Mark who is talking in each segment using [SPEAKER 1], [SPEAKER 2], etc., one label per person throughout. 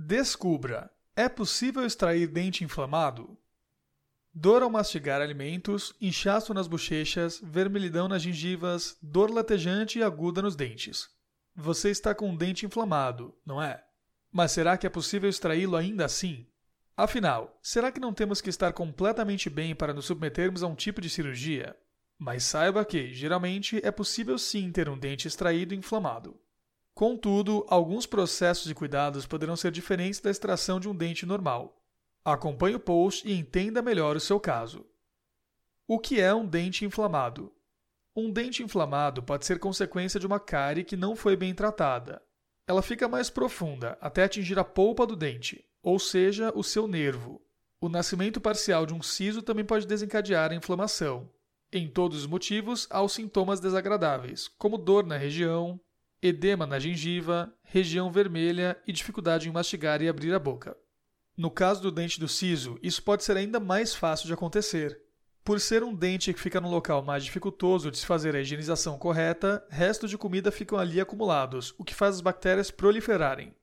[SPEAKER 1] Descubra: é possível extrair dente inflamado? Dor ao mastigar alimentos, inchaço nas bochechas, vermelhidão nas gengivas, dor latejante e aguda nos dentes. Você está com um dente inflamado, não é? Mas será que é possível extraí-lo ainda assim? Afinal, será que não temos que estar completamente bem para nos submetermos a um tipo de cirurgia? Mas saiba que, geralmente, é possível sim ter um dente extraído inflamado. Contudo, alguns processos e cuidados poderão ser diferentes da extração de um dente normal. Acompanhe o post e entenda melhor o seu caso. O que é um dente inflamado? Um dente inflamado pode ser consequência de uma cárie que não foi bem tratada. Ela fica mais profunda até atingir a polpa do dente, ou seja, o seu nervo. O nascimento parcial de um siso também pode desencadear a inflamação. Em todos os motivos, há os sintomas desagradáveis, como dor na região, edema na gengiva, região vermelha e dificuldade em mastigar e abrir a boca. No caso do dente do siso, isso pode ser ainda mais fácil de acontecer. Por ser um dente que fica no local mais dificultoso de se fazer a higienização correta, restos de comida ficam ali acumulados, o que faz as bactérias proliferarem.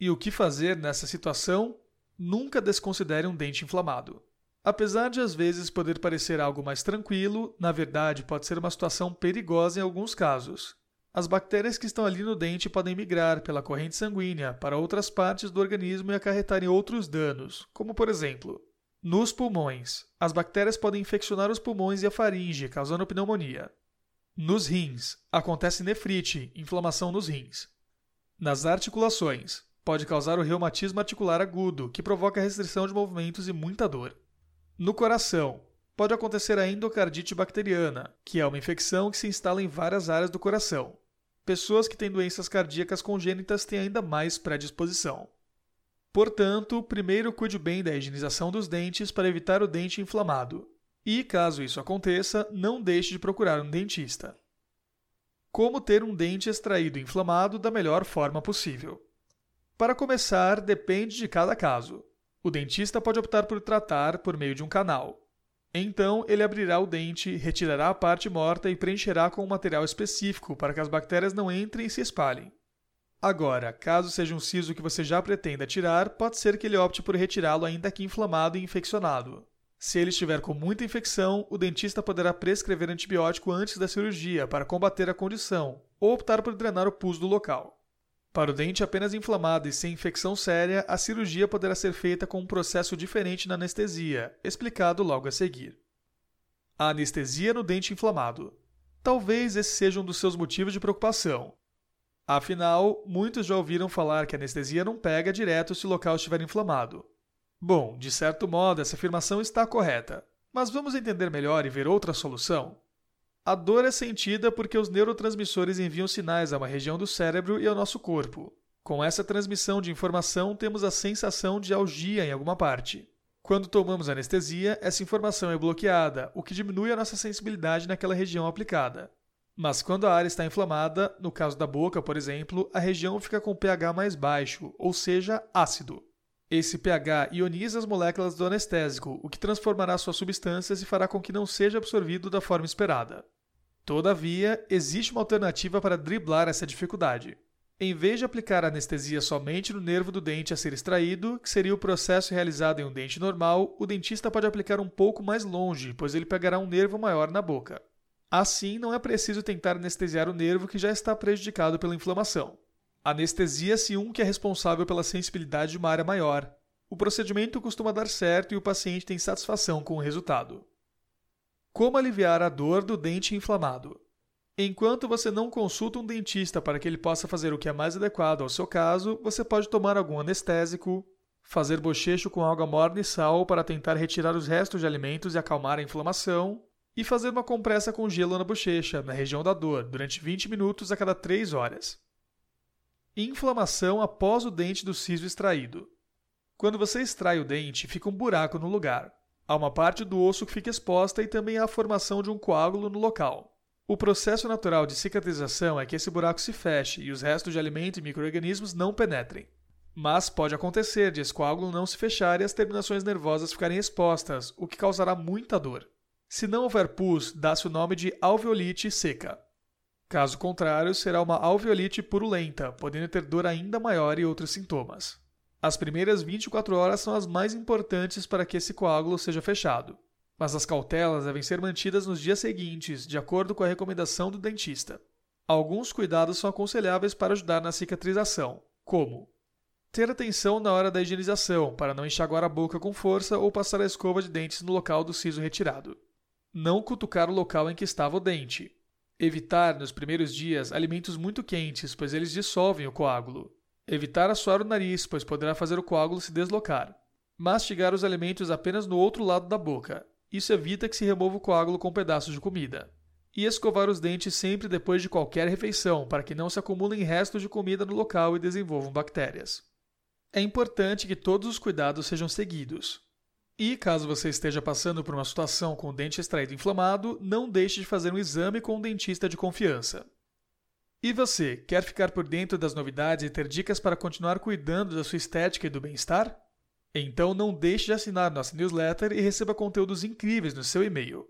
[SPEAKER 1] E o que fazer nessa situação? Nunca desconsidere um dente inflamado. Apesar de às vezes poder parecer algo mais tranquilo, na verdade pode ser uma situação perigosa em alguns casos. As bactérias que estão ali no dente podem migrar pela corrente sanguínea para outras partes do organismo e acarretarem outros danos, como por exemplo, nos pulmões. As bactérias podem infeccionar os pulmões e a faringe, causando pneumonia. Nos rins, acontece nefrite, inflamação nos rins. Nas articulações, pode causar o reumatismo articular agudo, que provoca restrição de movimentos e muita dor. No coração, pode acontecer a endocardite bacteriana, que é uma infecção que se instala em várias áreas do coração pessoas que têm doenças cardíacas congênitas têm ainda mais predisposição. Portanto, primeiro cuide bem da higienização dos dentes para evitar o dente inflamado. E, caso isso aconteça, não deixe de procurar um dentista. Como ter um dente extraído inflamado da melhor forma possível? Para começar, depende de cada caso. O dentista pode optar por tratar por meio de um canal, então ele abrirá o dente, retirará a parte morta e preencherá com um material específico para que as bactérias não entrem e se espalhem. Agora, caso seja um siso que você já pretenda tirar, pode ser que ele opte por retirá-lo ainda que inflamado e infeccionado. Se ele estiver com muita infecção, o dentista poderá prescrever antibiótico antes da cirurgia para combater a condição, ou optar por drenar o pus do local. Para o dente apenas inflamado e sem infecção séria, a cirurgia poderá ser feita com um processo diferente na anestesia, explicado logo a seguir. A anestesia no dente inflamado. Talvez esse seja um dos seus motivos de preocupação. Afinal, muitos já ouviram falar que a anestesia não pega direto se o local estiver inflamado. Bom, de certo modo, essa afirmação está correta, mas vamos entender melhor e ver outra solução? A dor é sentida porque os neurotransmissores enviam sinais a uma região do cérebro e ao nosso corpo. Com essa transmissão de informação, temos a sensação de algia em alguma parte. Quando tomamos anestesia, essa informação é bloqueada, o que diminui a nossa sensibilidade naquela região aplicada. Mas quando a área está inflamada, no caso da boca, por exemplo, a região fica com pH mais baixo, ou seja, ácido. Esse pH ioniza as moléculas do anestésico, o que transformará suas substâncias e fará com que não seja absorvido da forma esperada. Todavia, existe uma alternativa para driblar essa dificuldade. Em vez de aplicar anestesia somente no nervo do dente a ser extraído, que seria o processo realizado em um dente normal, o dentista pode aplicar um pouco mais longe, pois ele pegará um nervo maior na boca. Assim, não é preciso tentar anestesiar o nervo que já está prejudicado pela inflamação. Anestesia-se um que é responsável pela sensibilidade de uma área maior. O procedimento costuma dar certo e o paciente tem satisfação com o resultado. Como aliviar a dor do dente inflamado? Enquanto você não consulta um dentista para que ele possa fazer o que é mais adequado ao seu caso, você pode tomar algum anestésico, fazer bochecho com água morna e sal para tentar retirar os restos de alimentos e acalmar a inflamação, e fazer uma compressa com gelo na bochecha, na região da dor, durante 20 minutos a cada 3 horas. Inflamação após o dente do siso extraído. Quando você extrai o dente, fica um buraco no lugar. Há uma parte do osso que fica exposta e também há a formação de um coágulo no local. O processo natural de cicatrização é que esse buraco se feche e os restos de alimento e microrganismos não penetrem. Mas pode acontecer de esse coágulo não se fechar e as terminações nervosas ficarem expostas, o que causará muita dor. Se não houver pus, dá-se o nome de alveolite seca. Caso contrário, será uma alveolite purulenta, podendo ter dor ainda maior e outros sintomas. As primeiras 24 horas são as mais importantes para que esse coágulo seja fechado, mas as cautelas devem ser mantidas nos dias seguintes, de acordo com a recomendação do dentista. Alguns cuidados são aconselháveis para ajudar na cicatrização, como ter atenção na hora da higienização para não enxaguar a boca com força ou passar a escova de dentes no local do siso retirado. Não cutucar o local em que estava o dente. Evitar, nos primeiros dias, alimentos muito quentes, pois eles dissolvem o coágulo. Evitar assoar o nariz, pois poderá fazer o coágulo se deslocar. Mastigar os alimentos apenas no outro lado da boca. Isso evita que se remova o coágulo com pedaços de comida e escovar os dentes sempre depois de qualquer refeição, para que não se acumulem restos de comida no local e desenvolvam bactérias. É importante que todos os cuidados sejam seguidos. E caso você esteja passando por uma situação com o dente extraído inflamado, não deixe de fazer um exame com um dentista de confiança. E você, quer ficar por dentro das novidades e ter dicas para continuar cuidando da sua estética e do bem-estar? Então não deixe de assinar nossa newsletter e receba conteúdos incríveis no seu e-mail.